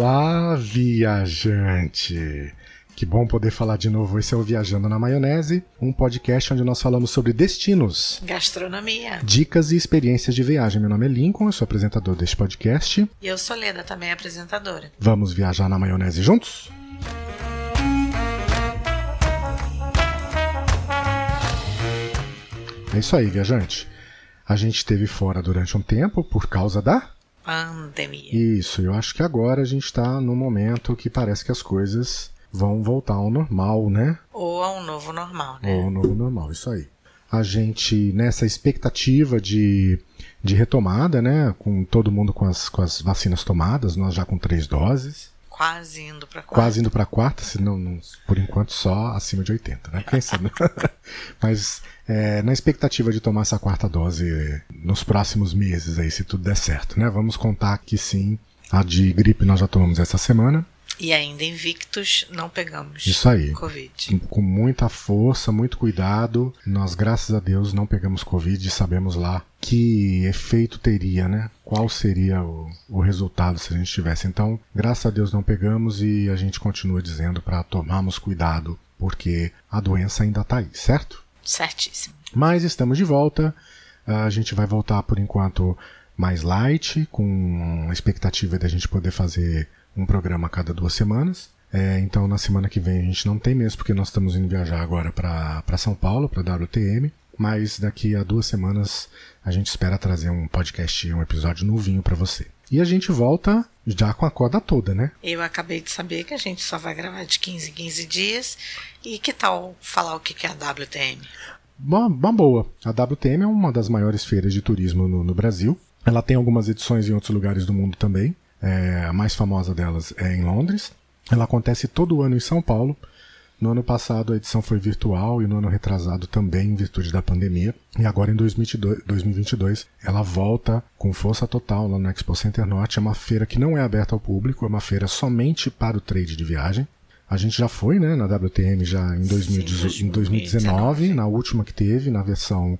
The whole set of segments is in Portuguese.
Olá, viajante! Que bom poder falar de novo. Esse é o Viajando na Maionese, um podcast onde nós falamos sobre destinos, gastronomia, dicas e experiências de viagem. Meu nome é Lincoln, eu sou apresentador deste podcast. E eu sou Leda, também apresentadora. Vamos viajar na maionese juntos? É isso aí, viajante. A gente esteve fora durante um tempo por causa da pandemia. Isso, eu acho que agora a gente está no momento que parece que as coisas vão voltar ao normal, né? Ou ao novo normal, né? Ou ao novo normal, isso aí. A gente, nessa expectativa de, de retomada, né? Com todo mundo com as, com as vacinas tomadas, nós já com três doses. Quase indo para quarta. Quase indo para quarta, se não, não, por enquanto só acima de 80, né? Quem sabe? Mas é, na expectativa de tomar essa quarta dose nos próximos meses aí, se tudo der certo, né? Vamos contar que sim, a de gripe nós já tomamos essa semana. E ainda invictos não pegamos Isso aí. Covid. Com muita força, muito cuidado. Nós, graças a Deus, não pegamos Covid e sabemos lá que efeito teria, né? Qual seria o, o resultado se a gente tivesse. Então, graças a Deus não pegamos e a gente continua dizendo para tomarmos cuidado, porque a doença ainda está aí, certo? Certíssimo. Mas estamos de volta. A gente vai voltar por enquanto mais light, com a expectativa de a gente poder fazer um programa a cada duas semanas. É, então na semana que vem a gente não tem mesmo, porque nós estamos indo viajar agora para São Paulo, para WTM. Mas daqui a duas semanas a gente espera trazer um podcast, um episódio novinho para você. E a gente volta já com a corda toda, né? Eu acabei de saber que a gente só vai gravar de 15 em 15 dias. E que tal falar o que é a WTM? Uma, uma boa. A WTM é uma das maiores feiras de turismo no, no Brasil. Ela tem algumas edições em outros lugares do mundo também. É, a mais famosa delas é em Londres. Ela acontece todo ano em São Paulo. No ano passado a edição foi virtual e no ano retrasado também em virtude da pandemia. E agora em 2022, 2022 ela volta com força total lá no Expo Center Norte. É uma feira que não é aberta ao público, é uma feira somente para o trade de viagem. A gente já foi né, na WTM já em, 2018, Sim, em 2019, na última que teve, na versão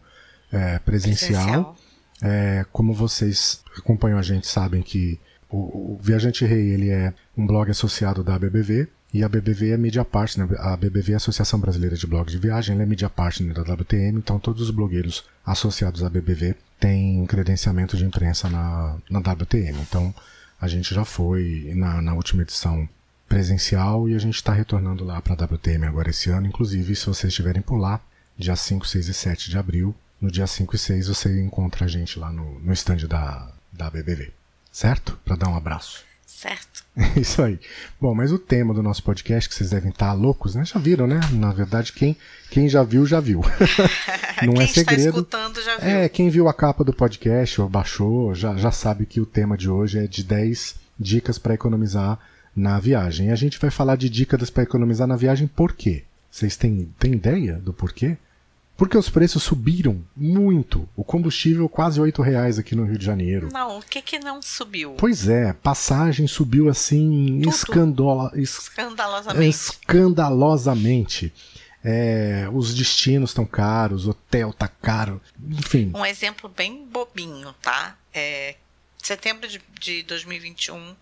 é, presencial. presencial. É, como vocês acompanham a gente sabem que o, o, Viajante Rei ele é um blog associado da BBV e a BBV é media partner, a BBV é a Associação Brasileira de Blogs de Viagem, ela é media partner da WTM, então todos os blogueiros associados à BBV têm credenciamento de imprensa na, na WTM. Então a gente já foi na, na última edição presencial e a gente está retornando lá para a WTM agora esse ano. Inclusive, se vocês estiverem por lá, dia 5, 6 e 7 de abril, no dia 5 e 6 você encontra a gente lá no, no stand da, da BBV certo? Para dar um abraço. Certo. Isso aí. Bom, mas o tema do nosso podcast, que vocês devem estar loucos, né? Já viram, né? Na verdade, quem, quem já viu, já viu. Não quem é segredo. Está escutando já viu. É, quem viu a capa do podcast ou baixou, já, já sabe que o tema de hoje é de 10 dicas para economizar na viagem. E a gente vai falar de dicas para economizar na viagem por quê? Vocês têm, têm ideia do porquê? Porque os preços subiram muito. O combustível quase oito reais aqui no Rio de Janeiro. Não, o que que não subiu? Pois é, passagem subiu assim escandola, es, escandalosamente. Escandalosamente. É, os destinos estão caros, o hotel tá caro, enfim. Um exemplo bem bobinho, tá? É, setembro de, de 2021,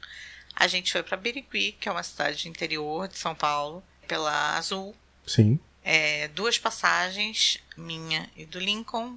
a gente foi para Birigui, que é uma cidade interior de São Paulo, pela Azul. Sim é, duas passagens, minha e do Lincoln,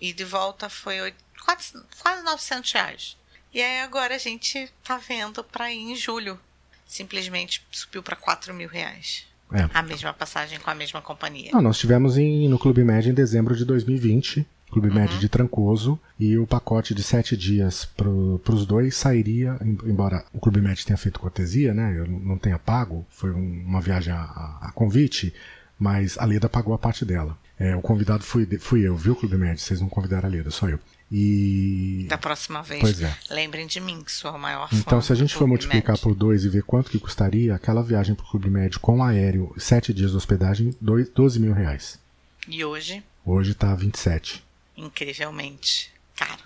e de volta foi 8, quase, quase 900 reais. E aí agora a gente tá vendo para ir em julho. Simplesmente subiu para 4 mil reais. É. A mesma passagem com a mesma companhia. Não, nós tivemos em, no Clube Médio em dezembro de 2020. Clube uhum. Médio de Trancoso, e o pacote de sete dias para os dois sairia, embora o Clube Médio tenha feito cortesia, né? Eu não tenha pago, foi um, uma viagem a, a, convite, mas a Leda pagou a parte dela. É, o convidado fui, fui eu, viu, Clube Médio? Vocês não convidaram a Leda, só eu. E. Da próxima vez. Pois é. Lembrem de mim, que sou a maior Então, se a gente for multiplicar Med. por dois e ver quanto que custaria, aquela viagem para o Clube Médio com aéreo, sete dias de hospedagem, dois, 12 mil reais. E hoje? Hoje tá 27. Incrivelmente caro.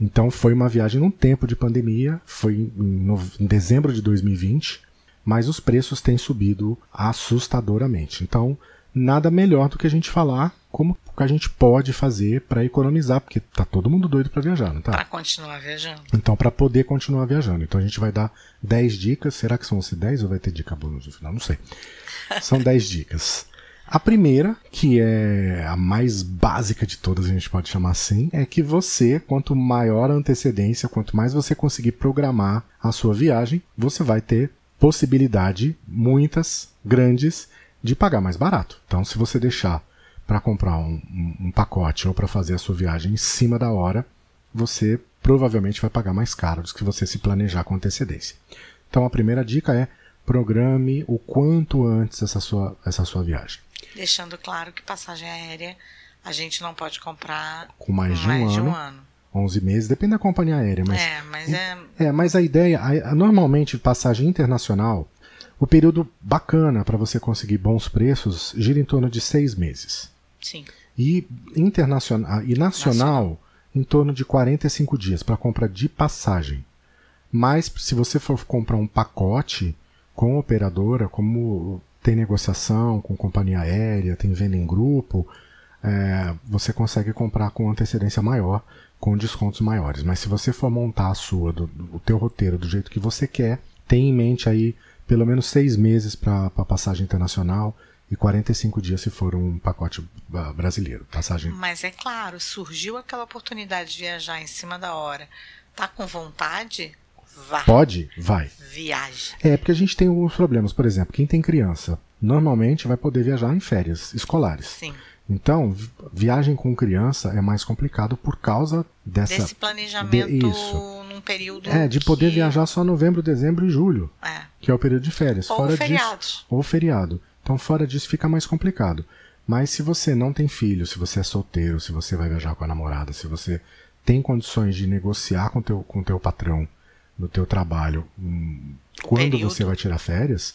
Então foi uma viagem num tempo de pandemia, foi em, no, em dezembro de 2020, mas os preços têm subido assustadoramente. Então, nada melhor do que a gente falar como que a gente pode fazer para economizar, porque tá todo mundo doido para viajar, não tá? Para continuar viajando. Então, para poder continuar viajando. Então, a gente vai dar 10 dicas. Será que são 10 ou vai ter dica bônus no final? Não sei. São 10 dicas. A primeira, que é a mais básica de todas, a gente pode chamar assim, é que você, quanto maior a antecedência, quanto mais você conseguir programar a sua viagem, você vai ter possibilidade, muitas, grandes, de pagar mais barato. Então, se você deixar para comprar um, um, um, pacote ou para fazer a sua viagem em cima da hora, você provavelmente vai pagar mais caro do que você se planejar com antecedência. Então, a primeira dica é programe o quanto antes essa sua, essa sua viagem. Deixando claro que passagem aérea a gente não pode comprar com mais, de, mais um de um ano. 11 meses, depende da companhia aérea, mas. É, mas é. É, mas a ideia. A, a, normalmente, passagem internacional, o período bacana para você conseguir bons preços gira em torno de seis meses. Sim. E internacional e nacional, nacional. em torno de 45 dias para compra de passagem. Mas se você for comprar um pacote com operadora, como tem negociação com companhia aérea, tem venda em grupo, é, você consegue comprar com antecedência maior, com descontos maiores. Mas se você for montar a sua, do, do, o teu roteiro do jeito que você quer, tem em mente aí pelo menos seis meses para passagem internacional e 45 dias se for um pacote ah, brasileiro. Passagem. Mas é claro, surgiu aquela oportunidade de viajar em cima da hora. Tá com vontade? Vá. Pode? Vai. Viaje. É, porque a gente tem alguns problemas. Por exemplo, quem tem criança normalmente vai poder viajar em férias escolares. Sim. Então, viagem com criança é mais complicado por causa dessa. Desse planejamento de, isso. Num período. É, de poder que... viajar só novembro, dezembro e julho. É. Que é o período de férias. Ou Fora feriados. Disso, ou feriado. Então, fora disso, fica mais complicado. Mas se você não tem filho, se você é solteiro, se você vai viajar com a namorada, se você tem condições de negociar com teu, com teu patrão no teu trabalho hum, quando período. você vai tirar férias,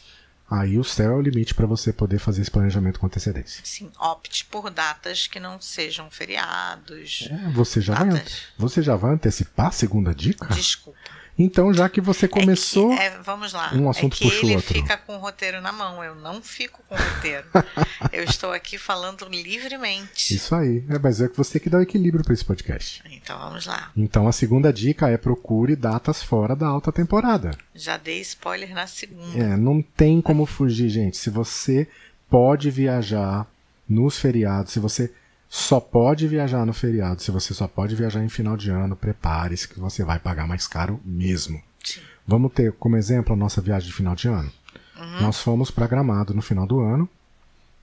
aí o céu é o limite para você poder fazer esse planejamento com antecedência. Sim, opte por datas que não sejam feriados. É, você, já vai, você já vai antecipar a segunda dica? Desculpa. Então, já que você começou. É que, é, vamos lá. Um assunto é que puxa ele outro. fica com o roteiro na mão. Eu não fico com o roteiro. eu estou aqui falando livremente. Isso aí. É, mas é que você que dá o equilíbrio para esse podcast. Então vamos lá. Então a segunda dica é procure datas fora da alta temporada. Já dei spoiler na segunda. É, não tem como fugir, gente. Se você pode viajar nos feriados, se você só pode viajar no feriado. Se você só pode viajar em final de ano, prepare-se que você vai pagar mais caro mesmo. Sim. Vamos ter como exemplo a nossa viagem de final de ano. Uhum. Nós fomos para Gramado no final do ano,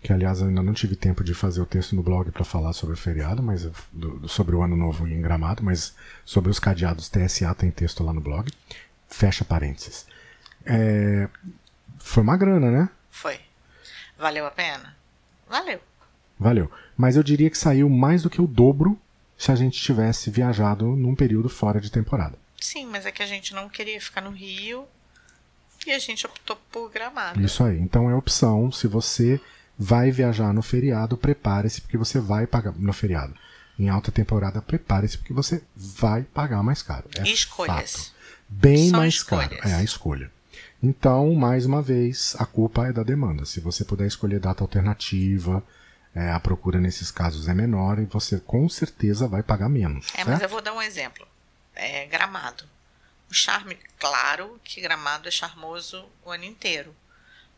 que aliás eu ainda não tive tempo de fazer o texto no blog para falar sobre o feriado, mas do, sobre o ano novo em Gramado, mas sobre os cadeados TSA tem texto lá no blog. Fecha parênteses. É, foi uma grana, né? Foi. Valeu a pena? Valeu. Valeu. Mas eu diria que saiu mais do que o dobro se a gente tivesse viajado num período fora de temporada. Sim, mas é que a gente não queria ficar no Rio e a gente optou por Gramado. Isso aí. Então é opção. Se você vai viajar no feriado, prepare-se porque você vai pagar no feriado. Em alta temporada, prepare-se porque você vai pagar mais caro. É Escolhas. Fato. Bem São mais escolhas. caro. É a escolha. Então, mais uma vez, a culpa é da demanda. Se você puder escolher data alternativa, é, a procura nesses casos é menor e você com certeza vai pagar menos. É, certo? mas eu vou dar um exemplo. É, gramado. O charme, claro que gramado é charmoso o ano inteiro.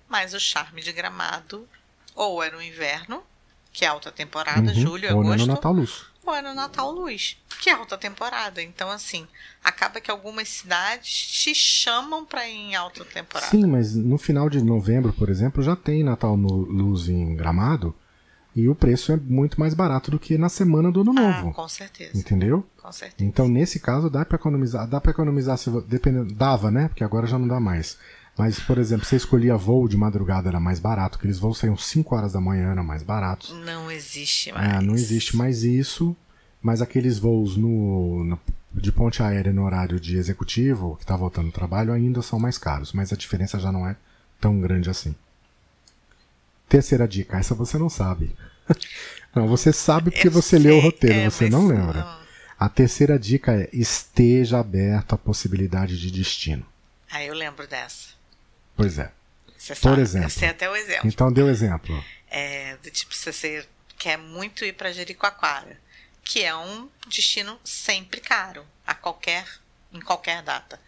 Mas o charme de gramado ou era o inverno, que é alta temporada, Uhum. julho, Ou agosto, no Natal Luz. ou é no Natal Luz, que é alta temporada. Então, assim, acaba que algumas cidades te chamam para ir em alta temporada. Sim, mas no final de novembro, por exemplo, já tem Natal no Luz em Gramado e o preço é muito mais barato do que na semana do Ano Novo. Ah, com certeza. Entendeu? Com certeza. Então, nesse caso, dá para economizar. Dá para economizar, se dependendo, dava, né? Porque agora já não dá mais. Mas, por exemplo, você escolhia voo de madrugada, era mais barato. Aqueles voos saíam 5 horas da manhã, eram mais baratos. Não existe mais. É, não existe mais isso. Mas aqueles voos no, no- de ponte aérea no horário de executivo, que está voltando ao trabalho, ainda são mais caros. Mas a diferença já não é tão grande assim. Terceira dica, essa você não sabe. não, você sabe porque Eu você leu o sei, roteiro, é, você não lembra. não. A terceira dica é esteja aberto à possibilidade de destino. Ah, eu lembro dessa. Pois é. Você Por sabe, exemplo. Eu sei até o exemplo. Então dê o exemplo. É, do tipo, se você quer muito ir para Jericoacoara, que é um destino sempre caro, a qualquer em qualquer data.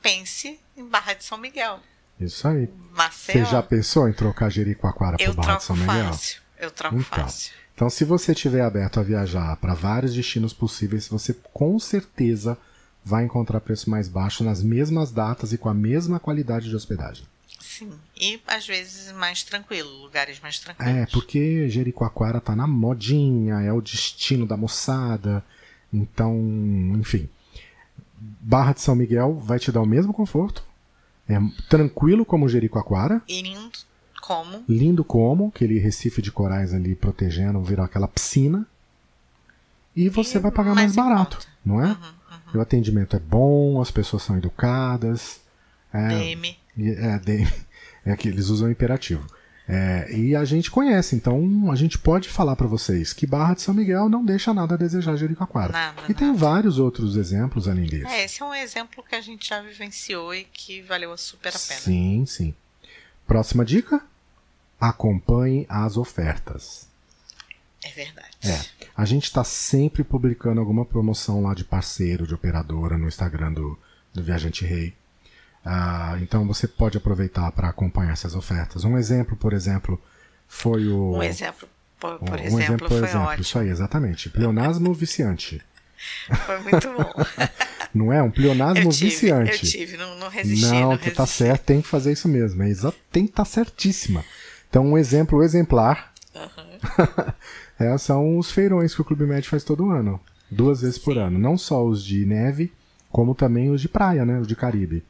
Pense em Barra de São Miguel. Isso aí. Maceió. Você já pensou em trocar Jericoacoara por Barra de São Miguel? fácil. Eu troco Então. fácil. Então, se você estiver aberto a viajar para vários destinos possíveis, você com certeza vai encontrar preço mais baixo nas mesmas datas e com a mesma qualidade de hospedagem. Sim. E às vezes mais tranquilo, lugares mais tranquilos. É, porque Jericoacoara tá na modinha, é o destino da moçada. Então, enfim. Barra de São Miguel vai te dar o mesmo conforto. É tranquilo como Jericoacoara. E lindo como lindo como, aquele recife de corais ali protegendo, virou aquela piscina. E você E vai pagar mais, mais barato, conta. não é? Uhum, O atendimento é bom, as pessoas são educadas. É, DM. e- é, de- é que eles usam o imperativo. É, e a gente conhece, então a gente pode falar para vocês que Barra de São Miguel não deixa nada a desejar Jericoacoara. Nada, E tem nada. vários outros exemplos além desse. É, esse é um exemplo que a gente já vivenciou e que valeu super a pena. Sim, sim. Próxima dica? Acompanhe as ofertas. É verdade. É. A gente está sempre publicando alguma promoção lá de parceiro, de operadora no Instagram do, do Viajante Rei. Ah, então você pode aproveitar para acompanhar essas ofertas. Um exemplo, por exemplo, foi o. Um exemplo, por, por um exemplo, por foi exemplo. ótimo. Isso aí, exatamente. Pleonasmo viciante. Foi muito bom. Não é? Um pleonasmo eu tive, viciante. eu tive, não, não resisti. Não, não tu tá resisti. certo, tem que fazer isso mesmo. É tem que estar certíssima. Então, um exemplo exemplar Aham. é, são os feirões que o Clube Med faz todo ano. Duas vezes por ano. Não só os de neve, como também os de praia, né? Os de Caribe.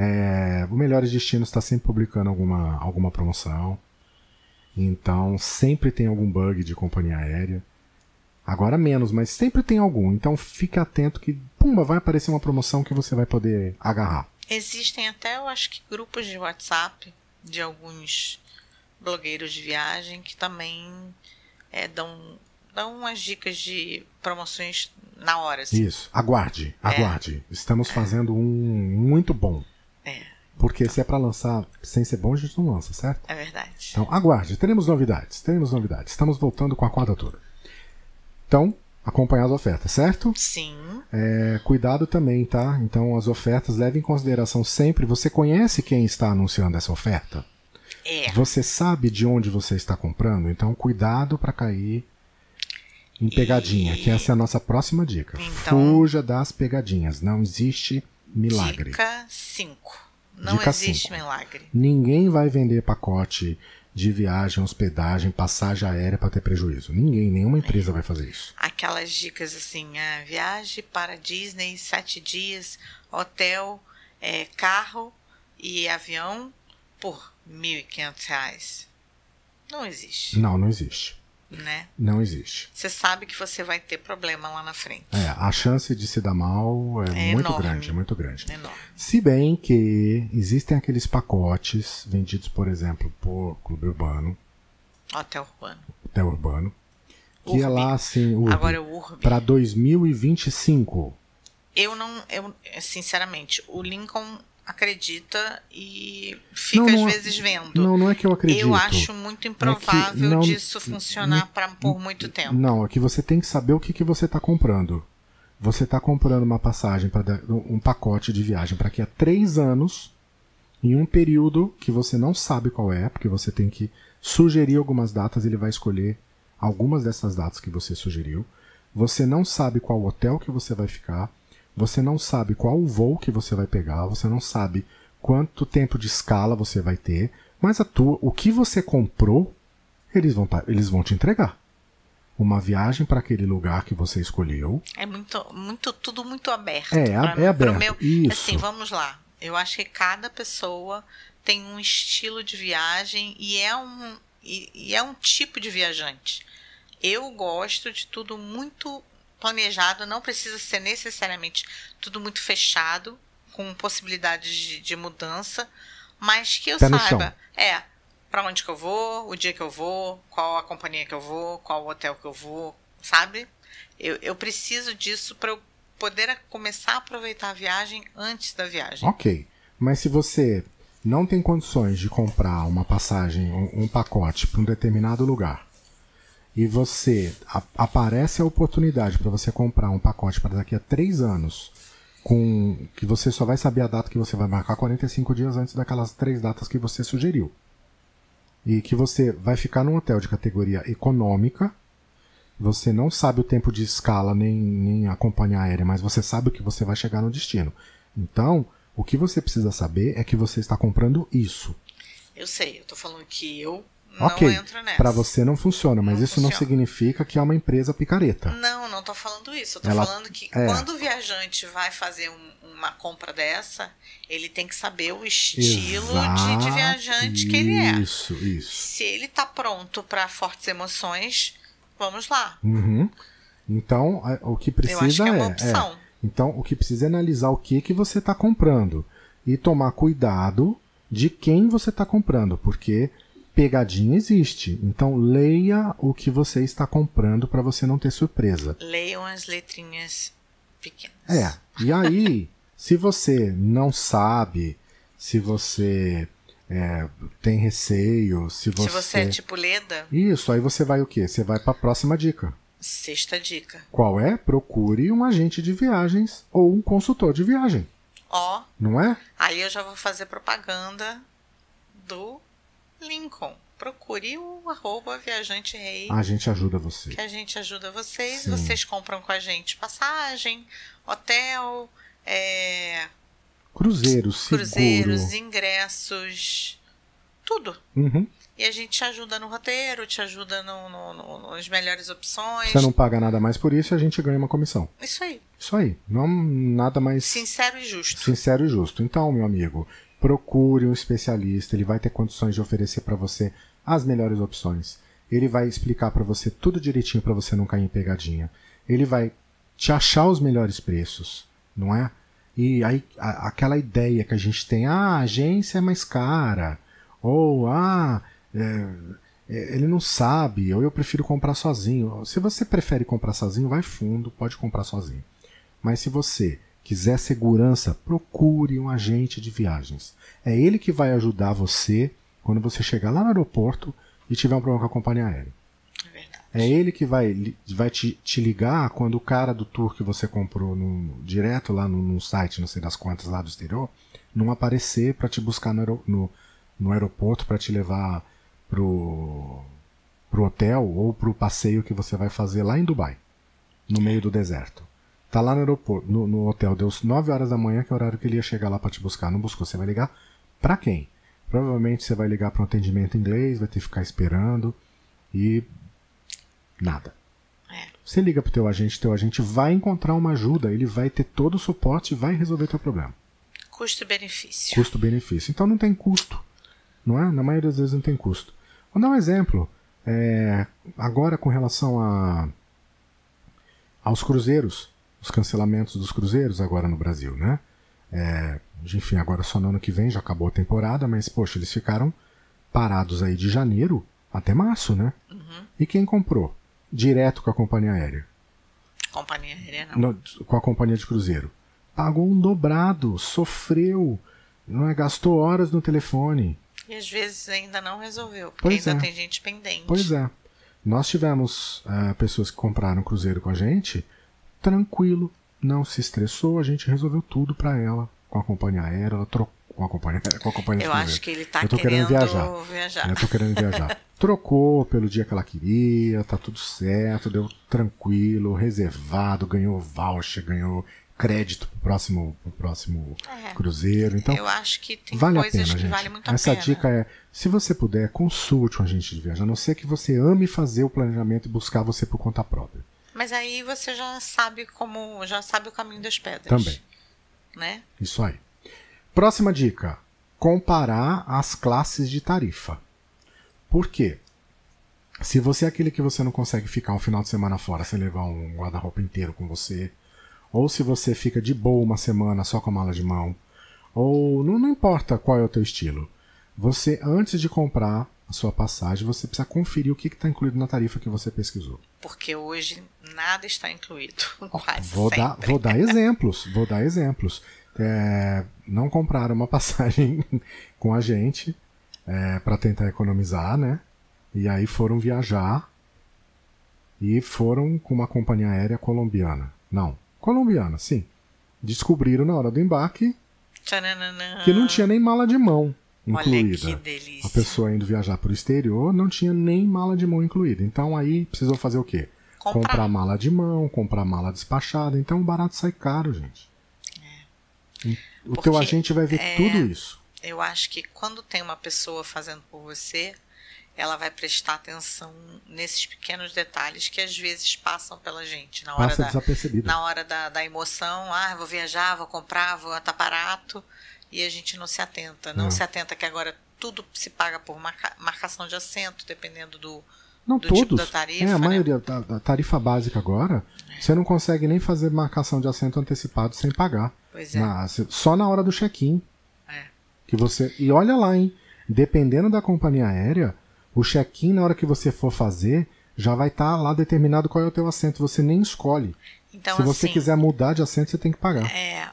É, o Melhores Destinos está sempre publicando alguma, alguma promoção. Então, sempre tem algum bug de companhia aérea. Agora menos, mas sempre tem algum. Então, fique atento que, pumba, vai aparecer uma promoção que você vai poder agarrar. Existem até, eu acho que, grupos de WhatsApp de alguns blogueiros de viagem que também é, dão, dão umas dicas de promoções na hora. Assim. Isso, aguarde, aguarde. Estamos fazendo um muito bom. Porque se é pra lançar sem ser bom, a gente não lança, certo? é verdade. Então aguarde, teremos novidades, teremos novidades. Estamos voltando com a quadra toda. Então, acompanhar as ofertas, certo? Sim, É, cuidado também, tá? Então as ofertas leve em consideração sempre. Você conhece quem está anunciando essa oferta? é. Você sabe de onde você está comprando? Então cuidado para cair em pegadinha, que essa é a nossa próxima dica. Então- Fuja das pegadinhas. Não existe milagre. Dica 5. Não Dica existe cinco. milagre. Ninguém vai vender pacote de viagem, hospedagem, passagem aérea para ter prejuízo. Ninguém, nenhuma empresa vai fazer isso. Aquelas dicas assim, ah, viagem para Disney, sete dias, hotel, é, carro e avião por 1.500 reais. Não existe, Não, não existe. Né? Não existe. Você sabe que você vai ter problema lá na frente. É, a chance de se dar mal é, É muito enorme. grande, é muito grande. É enorme. Se bem que existem aqueles pacotes vendidos, por exemplo, por Clube Urbano, Hotel urbano. Hotel Urbano, que é Urbi. lá assim, Urbi, Agora é o Urb. para 2025. Eu não, eu, sinceramente, o Lincoln acredita e fica Não, não às é- vezes vendo. Não, não é que eu acredito. Eu acho muito improvável não- disso funcionar pra, por muito tempo. Não, é que você tem que saber o que, que você está comprando. Você está comprando uma passagem para um pacote de viagem para daqui a três anos, em um período que você não sabe qual é, porque você tem que sugerir algumas datas, ele vai escolher algumas dessas datas que você sugeriu. Você não sabe qual hotel que você vai ficar, você não sabe qual o voo que você vai pegar, você não sabe quanto tempo de escala você vai ter, mas a tua, o que você comprou, eles vão, tá- eles vão te entregar. Uma viagem para aquele lugar que você escolheu. É muito, muito, tudo muito aberto. É, Pra- é aberto, meu- isso. Assim, vamos lá. Eu acho que cada pessoa tem um estilo de viagem e é um, e, e é um tipo de viajante. Eu gosto de tudo muito planejado, não precisa ser necessariamente tudo muito fechado, com possibilidades de, de mudança, mas que eu Pé saiba. É, para onde que eu vou, o dia que eu vou, qual a companhia que eu vou, qual o hotel que eu vou, sabe? Eu, eu preciso disso para eu poder começar a aproveitar a viagem antes da viagem. Ok. Mas se você não tem condições de comprar uma passagem, um, um pacote para um determinado lugar, e você a, aparece a oportunidade para você comprar um pacote para daqui a três anos, com que você só vai saber a data que você vai marcar 45 dias antes daquelas três datas que você sugeriu. E que você vai ficar num hotel de categoria econômica, você não sabe o tempo de escala nem, nem a companhia aérea, mas você sabe que você vai chegar no destino. Então, o que você precisa saber é que você está comprando isso. Eu sei, eu tô falando que eu ok, para você não funciona, mas não isso funciona. não significa que é uma empresa picareta. Não, não tô falando isso. Eu tô Ela, falando que é. quando o viajante vai fazer um, uma compra dessa, ele tem que saber o estilo de, de, viajante que ele é. Isso, isso. Se ele tá pronto para fortes emoções, vamos lá. Uhum. Então, o que precisa que é, uma é, opção. É, então, o que precisa é analisar o que que você está comprando e tomar cuidado de quem você está comprando, porque pegadinha existe. Então leia o que você está comprando para você não ter surpresa. Leiam as letrinhas pequenas. É. E aí, se você não sabe, se você é, tem receio, se você. Se você é tipo Leda. Isso, aí você vai o quê? Você vai para a próxima dica. Sexta dica. Qual é? Procure um agente de viagens ou um consultor de viagem. Ó. Não é? Aí eu já vou fazer propaganda do Lincoln. Procure o arroba Viajante Rei. A gente ajuda você. Que a gente ajuda vocês. Sim. Vocês compram com a gente passagem, hotel, é... cruzeiros, cruzeiros, ingressos, tudo. Uhum. E a gente te ajuda no roteiro, te ajuda no, no, no, nas melhores opções. Você não paga nada mais por isso e a gente ganha uma comissão. Isso aí. Isso aí. Não nada mais. Sincero e justo. Sincero e justo. Então, meu amigo, procure um especialista, ele vai ter condições de oferecer para você as melhores opções. Ele vai explicar para você tudo direitinho para você não cair em pegadinha. Ele vai te achar os melhores preços, não é? E aí a, aquela ideia que a gente tem, ah, a agência é mais cara, ou ah, é, é, ele não sabe, ou eu prefiro comprar sozinho. Se você prefere comprar sozinho, vai fundo, pode comprar sozinho. Mas se você quiser segurança, procure um agente de viagens. É ele que vai ajudar você quando você chegar lá no aeroporto e tiver um problema com a companhia aérea. É. É ele que vai, vai te, te ligar quando o cara do tour que você comprou no, direto lá no, no site, não sei das quantas, lá do exterior, não aparecer para te buscar no, no, no aeroporto para te levar pro, pro hotel ou pro passeio que você vai fazer lá em Dubai, no meio do deserto. Tá lá no aeroporto, no, no hotel, deu 9 horas da manhã, que é o horário que ele ia chegar lá para te buscar. Não buscou, você vai ligar para quem? Provavelmente você vai ligar para um atendimento em inglês, vai ter que ficar esperando e nada. É. Você liga pro teu agente, teu agente vai encontrar uma ajuda, ele vai ter todo o suporte e vai resolver teu problema. Custo-benefício. Custo-benefício. Então não tem custo, não é? Na maioria das vezes não tem custo. Vou dar um exemplo. É, agora com relação a, aos cruzeiros os cancelamentos dos cruzeiros agora no Brasil, né? É, enfim, agora só no ano que vem já acabou a temporada, mas poxa, eles ficaram parados aí de janeiro até março, né? Uhum. E quem comprou? Direto com a companhia aérea. Companhia aérea não. No, com a companhia de cruzeiro. Pagou um dobrado, sofreu, não é, gastou horas no telefone. E às vezes ainda não resolveu, porque pois ainda é. tem gente pendente. Pois é. Nós tivemos uh, pessoas que compraram cruzeiro com a gente tranquilo, não se estressou, a gente resolveu tudo para ela com a companhia aérea, ela trocou com a companhia, com a companhia Eu acho que ele tá Eu tô querendo, querendo viajar. viajar. Eu tô querendo viajar. Trocou pelo dia que ela queria, tá tudo certo, deu tranquilo, reservado, ganhou voucher, ganhou crédito pro próximo, pro próximo é, cruzeiro. Então, eu acho que tem vale coisas a pena, que gente. vale muito Essa a pena. dica é, se você puder, consulte um agente de viagem, a não ser que você ame fazer o planejamento e buscar você por conta própria. Mas aí você já sabe como, já sabe o caminho das pedras. Também. Né? Isso aí. Próxima dica: comparar as classes de tarifa. Por quê? Se você é aquele que você não consegue ficar um final de semana fora sem levar um guarda-roupa inteiro com você, ou se você fica de boa uma semana só com a mala de mão, ou não, não importa qual é o teu estilo, você antes de comprar a sua passagem, você precisa conferir o que está incluído na tarifa que você pesquisou. Porque hoje nada está incluído, quase vou sempre. Dar, vou dar exemplos, vou dar exemplos. É, não compraram uma passagem com a gente é, para tentar economizar, né? E aí foram viajar e foram com uma companhia aérea colombiana. Não, colombiana, sim. Descobriram na hora do embarque Tchananã. que não tinha nem mala de mão Olha incluída. que delícia. A pessoa indo viajar para o exterior não tinha nem mala de mão incluída. Então aí precisou fazer o quê? Comprar. Comprar mala de mão, comprar mala despachada. Então o barato sai caro, gente. O Porque, teu agente vai ver é, tudo isso. Eu acho que quando tem uma pessoa fazendo por você, ela vai prestar atenção nesses pequenos detalhes que às vezes passam pela gente na hora Passa da, na hora da, da emoção, ah, vou viajar, vou comprar, vou estar barato, e a gente não se atenta. Não É. se atenta que agora tudo se paga por marca- marcação de assento, dependendo do. Não do tipo todos. da tarifa, é, a né? maioria da, da tarifa básica agora, você não consegue nem fazer marcação de assento antecipado sem pagar. Pois é. Na- só na hora do check-in. É. Que você. E olha lá, hein? Dependendo da companhia aérea, o check-in na hora que você for fazer já vai estar lá determinado qual é o teu assento. Você nem escolhe. Então, Se você assim, quiser mudar de assento, você tem que pagar. é,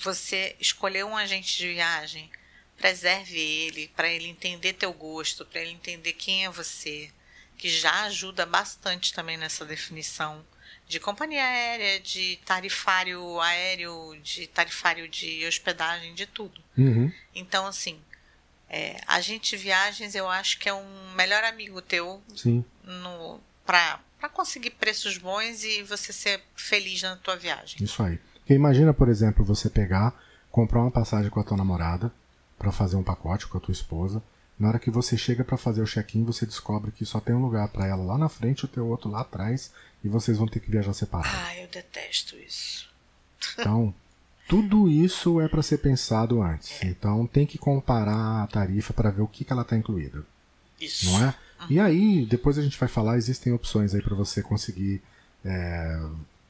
você escolher um agente de viagem, preserve ele, para ele entender teu gosto, para ele entender quem é você, que já ajuda bastante também nessa definição de companhia aérea, de tarifário aéreo, de tarifário de hospedagem, de tudo. Uhum. Então, assim, é, agente de viagens eu acho que é um melhor amigo teu para conseguir preços bons e você ser feliz na tua viagem. Isso aí. Porque imagina, por exemplo, você pegar, comprar uma passagem com a tua namorada para fazer um pacote com a tua esposa. Na hora que você chega para fazer o check-in, você descobre que só tem um lugar para ela lá na frente e o teu outro lá atrás e vocês vão ter que viajar separados. Ah, eu detesto isso. Então, tudo isso é para ser pensado antes. Então, tem que comparar a tarifa para ver o que, que ela está incluída, Isso. não é? E aí, depois a gente vai falar, existem opções aí para você conseguir é,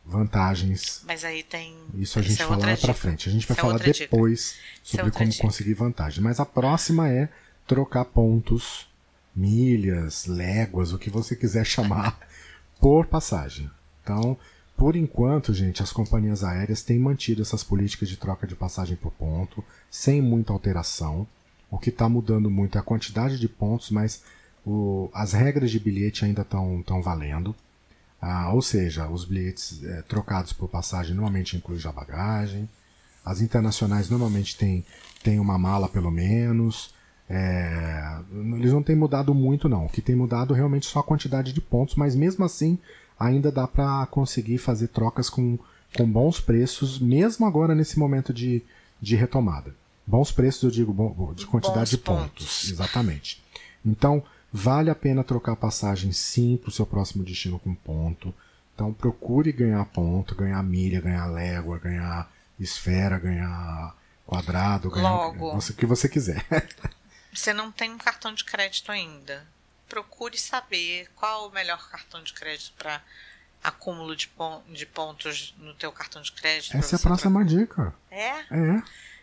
vantagens Mas aí tem. isso a gente é fala lá pra dica. frente. A gente vai Essa é falar dica. depois Essa é sobre outra como dica. conseguir vantagem. Mas a próxima é trocar pontos, milhas, léguas, o que você quiser chamar, por passagem. Então, por enquanto, gente, as companhias aéreas têm mantido essas políticas de troca de passagem por ponto, sem muita alteração. O que está mudando muito é a quantidade de pontos, mas o- as regras de bilhete ainda estão valendo. Ah, ou seja, os bilhetes eh, trocados por passagem normalmente incluem já bagagem. As internacionais normalmente têm tem uma mala pelo menos. É, eles não têm mudado muito não. O que tem mudado realmente é só a quantidade de pontos, mas mesmo assim ainda dá para conseguir fazer trocas com, com bons preços, mesmo agora nesse momento de, de retomada. Bons preços, eu digo bom- de quantidade Bons de pontos. pontos. Exatamente. Então, vale a pena trocar passagem sim para o seu próximo destino com ponto. Então, procure ganhar ponto, ganhar milha, ganhar légua, ganhar esfera, ganhar quadrado, ganhar Logo. o que você quiser. Você não tem um cartão de crédito ainda. Procure saber qual o melhor cartão de crédito para acúmulo de, pon- de pontos no teu cartão de crédito. Essa é a próxima dica. É? É.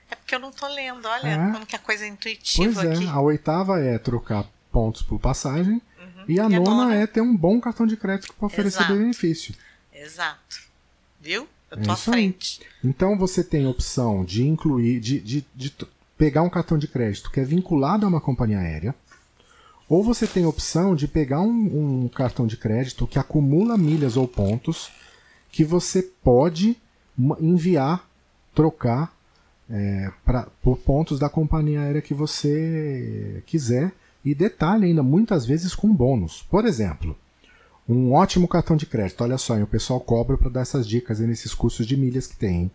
É porque eu não tô lendo. Olha É. como que a coisa é Pois intuitiva é. aqui. A oitava é trocar pontos por passagem. E a E a nona, nona? é ter um bom cartão de crédito para oferecer Exato. benefício. Exato. Viu? Eu É tô à isso aí. frente. Então você tem a opção de incluir, de, de, de pegar um cartão de crédito que é vinculado a uma companhia aérea, ou você tem a opção de pegar um, um cartão de crédito que acumula milhas ou pontos que você pode enviar, trocar é, pra, por pontos da companhia aérea que você quiser. E detalhe ainda, muitas vezes com bônus. Por exemplo, um ótimo cartão de crédito. Olha só, hein, o pessoal cobra para dar essas dicas aí nesses cursos de milhas que tem. hein?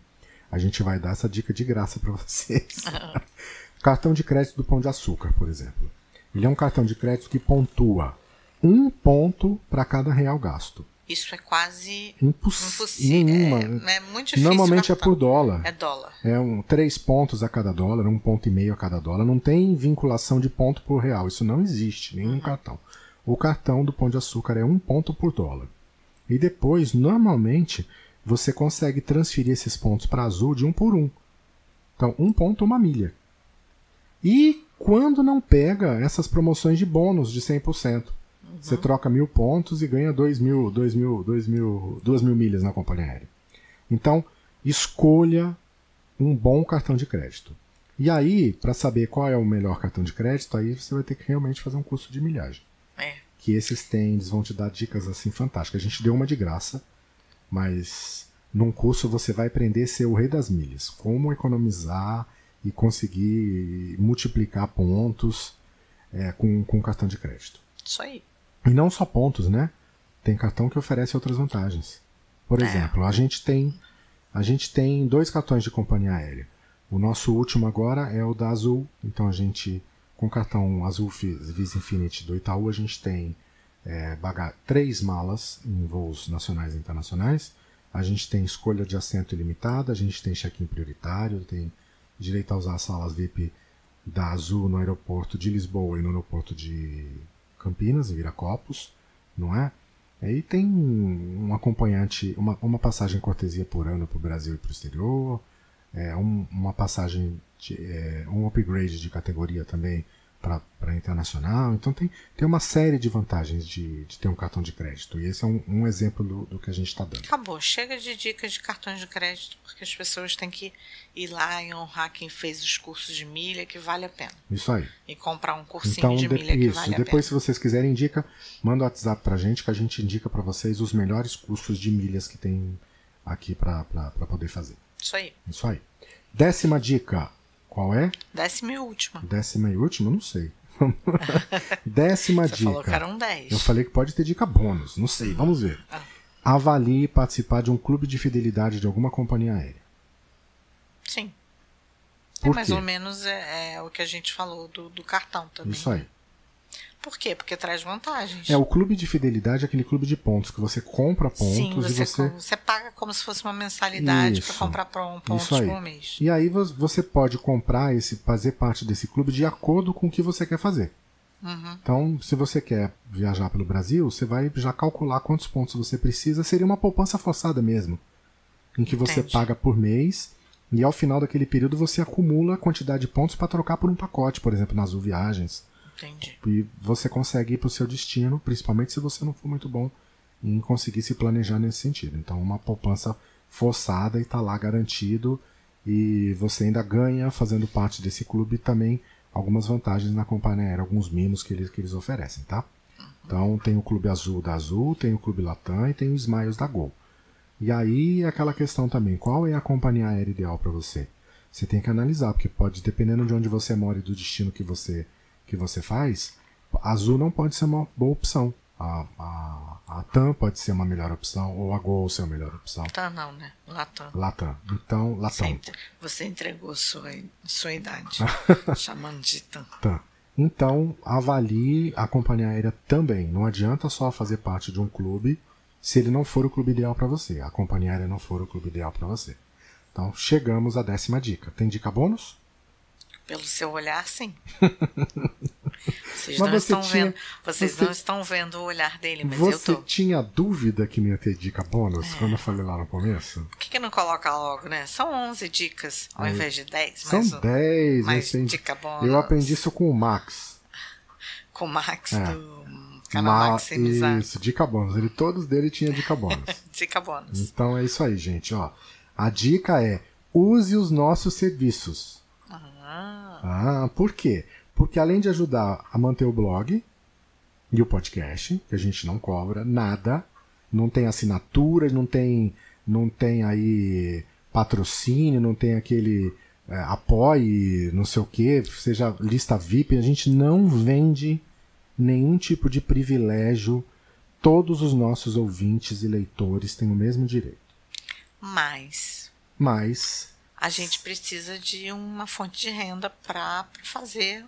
A gente vai dar essa dica de graça para vocês. cartão de crédito do Pão de Açúcar, por exemplo. Ele é um cartão de crédito que pontua um ponto para cada real gasto. Isso é quase Imposs... impossível. Nenhuma. É, é muito difícil. Normalmente é cartão. por dólar. É dólar. É um, três pontos a cada dólar, um ponto e meio a cada dólar. Não tem vinculação de ponto por real. Isso não existe, nenhum cartão. O cartão do Pão de Açúcar é um ponto por dólar. E depois, normalmente, você consegue transferir esses pontos para azul de um por um. Então, um ponto, uma milha. E quando não pega essas promoções de bônus de 100%, você troca mil pontos e ganha dois mil, dois mil, dois mil, duas mil milhas na companhia aérea. Então, escolha um bom cartão de crédito. E aí, para saber qual é o melhor cartão de crédito, aí você vai ter que realmente fazer um curso de milhagem. É. que esses têm, eles vão te dar dicas assim fantásticas. A gente deu uma de graça, mas num curso você vai aprender a ser o rei das milhas, como economizar e conseguir multiplicar pontos é, com, com cartão de crédito. Isso aí. E não só pontos, né? Tem cartão que oferece outras vantagens. Por É. exemplo, a gente tem a gente tem dois cartões de companhia aérea. O nosso último agora é o da Azul. Então a gente, com o cartão Azul Visa Infinity do Itaú, a gente tem é, baga- três malas em voos nacionais e internacionais. A gente tem escolha de assento ilimitada, a gente tem check-in prioritário, tem direito a usar as salas VIP da Azul no aeroporto de Lisboa e no aeroporto de Campinas, em Viracopos, não é? Aí tem um acompanhante, uma, uma passagem cortesia por ano para o Brasil e para o exterior, é, um- uma passagem, de, é, um upgrade de categoria também para internacional. Então tem, tem uma série de vantagens de, de ter um cartão de crédito. E esse é um, um exemplo do, do que a gente está dando. Acabou. Chega de dicas de cartões de crédito, porque as pessoas têm que ir lá e honrar quem fez os cursos de milha, que vale a pena. Isso aí. E comprar um cursinho Então, de de- milha que isso. vale a Depois, pena. se vocês quiserem, indica, manda o WhatsApp pra gente que a gente indica para vocês os melhores cursos de milhas que tem aqui para poder fazer. Isso aí. Isso aí. Décima dica. Qual é? Décima e última. Décima e última? Não sei. Décima Você dica. falou que eram 10. Eu falei que pode ter dica bônus. Não sei, vamos ver. Ah. Avalie participar de um clube de fidelidade de alguma companhia aérea. Sim. É Por mais quê? ou menos é, é o que a gente falou do, do cartão também. Isso aí. Por quê? Porque traz vantagens. É, o clube de fidelidade é aquele clube de pontos que você compra pontos Sim, você, e você. você paga como se fosse uma mensalidade para comprar pontos por mês. E aí vo- você pode comprar esse, fazer parte desse clube de acordo com o que você quer fazer. Uhum. Então, se você quer viajar pelo Brasil, você vai já calcular quantos pontos você precisa. Seria uma poupança forçada mesmo, em que você Entendi. paga por mês e ao final daquele período você acumula a quantidade de pontos para trocar por um pacote, por exemplo, na Azul Viagens. Entendi. E você consegue ir para o seu destino, principalmente se você não for muito bom em conseguir se planejar nesse sentido. Então, uma poupança forçada e está lá garantido. E você ainda ganha fazendo parte desse clube também algumas vantagens na companhia aérea, alguns mimos que eles, que eles oferecem, tá? Então tem o Clube Azul da Azul, tem o Clube Latam e tem o Smiles da Gol. E aí aquela questão também, qual é a companhia aérea ideal para você? Você tem que analisar, porque pode, dependendo de onde você mora e do destino que você, que você faz, Azul não pode ser uma boa opção. A, a, a TAM pode ser uma melhor opção, ou a Gol ser a melhor opção. Tá não, né? Latam. Latam. Então, Você, Latam. entre- você entregou sua, sua idade. chamando de TAM. Tá. Então, avalie a companhia aérea também. Não adianta só fazer parte de um clube se ele não for o clube ideal para você. A companhia aérea não for o clube ideal para você. Então, chegamos à décima dica. Tem dica bônus? Pelo seu olhar, sim. Vocês Mas não você estão tinha- vendo. Vocês você- não estão vendo o olhar dele, mas eu você tô. tinha dúvida que não ia ter dica bônus quando eu falei lá no começo? Por que, que não coloca logo, né? São 11 dicas ao Aí. invés de 10. São mas o- 10. mais eu, sei- dica bônus. eu aprendi isso com o Max. Com o Max É. do canal Ma- Maximizar. Isso, dica bônus. Ele, todos dele tinha dica bônus. Dica bônus. Então é isso aí, gente. Ó, a dica é use os nossos serviços. Ah, Ah, por quê? Porque além de ajudar a manter o blog e o podcast, que a gente não cobra nada, não tem assinatura, não tem, não tem aí patrocínio, não tem aquele é, apoie, não sei o que, seja lista VIP, a gente não vende nenhum tipo de privilégio. Todos os nossos ouvintes e leitores têm o mesmo direito. mas Mas a gente precisa de uma fonte de renda para fazer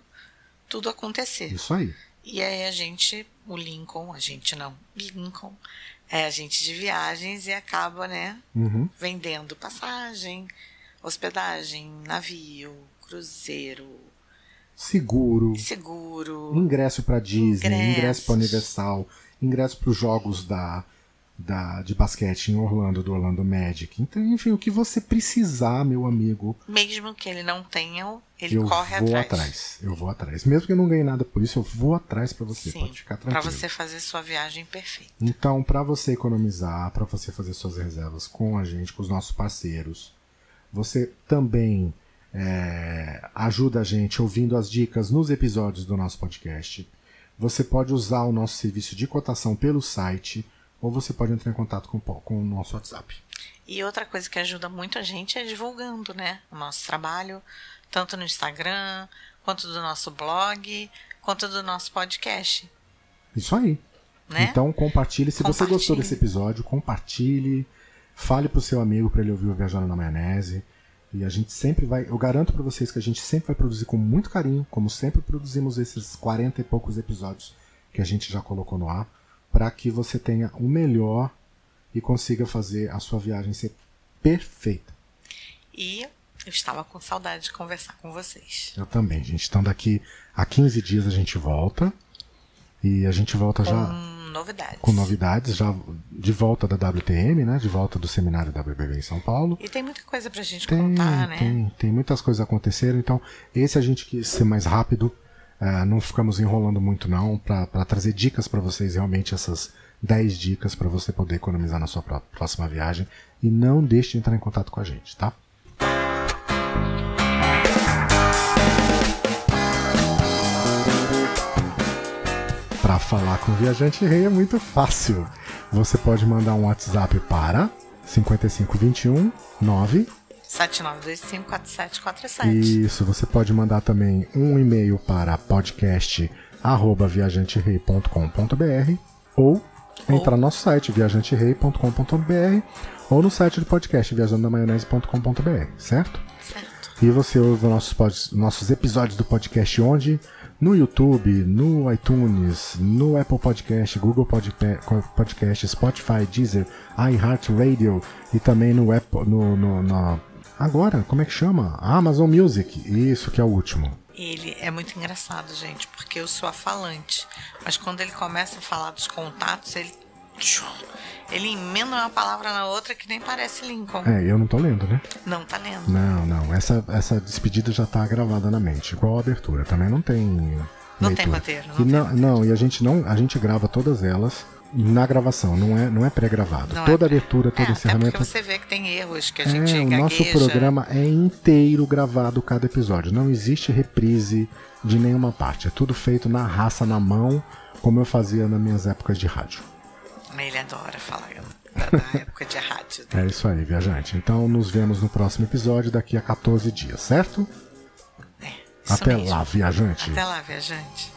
tudo acontecer. isso aí. E aí a gente, o Lincoln, a gente não, Lincoln, é agente de viagens e acaba, né, Uhum. vendendo passagem, hospedagem, navio, cruzeiro, Seguro. seguro. ingresso para Disney, ingresso para Universal, ingresso para os jogos da, da de basquete em Orlando do Orlando Magic. Então, enfim, o que você precisar, meu amigo, Mesmo que ele não tenha, ele eu corre vou atrás. atrás. Eu vou atrás. Mesmo que eu não ganhe nada por isso, eu vou atrás para você. Sim, Pode ficar para tranquilo. você fazer sua viagem perfeita. Então, para você economizar, para você fazer suas reservas com a gente, com os nossos parceiros, você também é, ajuda a gente ouvindo as dicas nos episódios do nosso podcast. Você pode usar o nosso serviço de cotação pelo site ou você pode entrar em contato com, com o nosso WhatsApp. E outra coisa que ajuda muito a gente é divulgando, né? O nosso trabalho, tanto no Instagram, quanto do nosso blog, quanto do nosso podcast. Isso aí. Né? Então compartilhe. Se compartilhe. você gostou desse episódio, compartilhe. Fale pro seu amigo para ele ouvir o Viajando na Maionese. E a gente sempre vai, eu garanto para vocês que a gente sempre vai produzir com muito carinho, como sempre produzimos esses 40 e poucos episódios que a gente já colocou no ar, para que você tenha o melhor e consiga fazer a sua viagem ser perfeita. E eu estava com saudade de conversar com vocês. Eu também, gente. Então daqui a 15 dias a gente volta. E a gente volta com já novidades. com novidades, já de volta da WTM, né? De volta do seminário WBB em São Paulo. E tem muita coisa pra gente tem, contar, né? Tem, tem muitas coisas acontecendo. Então, esse a gente quis ser mais rápido. Uh, não ficamos enrolando muito não para trazer dicas para vocês realmente essas 10 dicas para você poder economizar na sua próxima viagem e não deixe de entrar em contato com a gente, tá? Para falar com o Viajante Rei é muito fácil. Você pode mandar um WhatsApp para 5521 9 79254747. Isso, você pode mandar também um e-mail para podcast@viajanterei.com.br ou entrar no nosso site viajanterei.com.br ou no site do podcast viajandamaionese.com.br, certo? Certo. E você ouve nossos, nossos episódios do podcast onde? no YouTube, no iTunes, no Apple Podcast, Google Podcast, Spotify, Deezer, iHeartRadio e também no Apple, no, no, no, agora, como é que chama? Amazon Music, isso que é o último. Ele é muito engraçado, gente, porque eu sou a falante, mas quando ele começa a falar dos contatos, ele ele emenda uma palavra na outra que nem parece Lincoln. É, eu não tô lendo, né? Não tá lendo. Não, não. Essa, essa despedida já tá gravada na mente. Igual a abertura. Também não tem. Não leitura. tem roteiro. Não, e não, não, e a gente não. A gente grava todas elas na gravação, não é, não é pré-gravado. Toda é pré... abertura, todo é, encerramento. Você vê que tem erros que a gente é, O nosso programa é inteiro gravado cada episódio. Não existe reprise de nenhuma parte. É tudo feito na raça, na mão, como eu fazia nas minhas épocas de rádio. Ele adora falar da, época de rádio. Dele. É isso aí, viajante. Então nos vemos no próximo episódio daqui a 14 dias, certo? É. Até mesmo. lá, viajante. Até lá, viajante.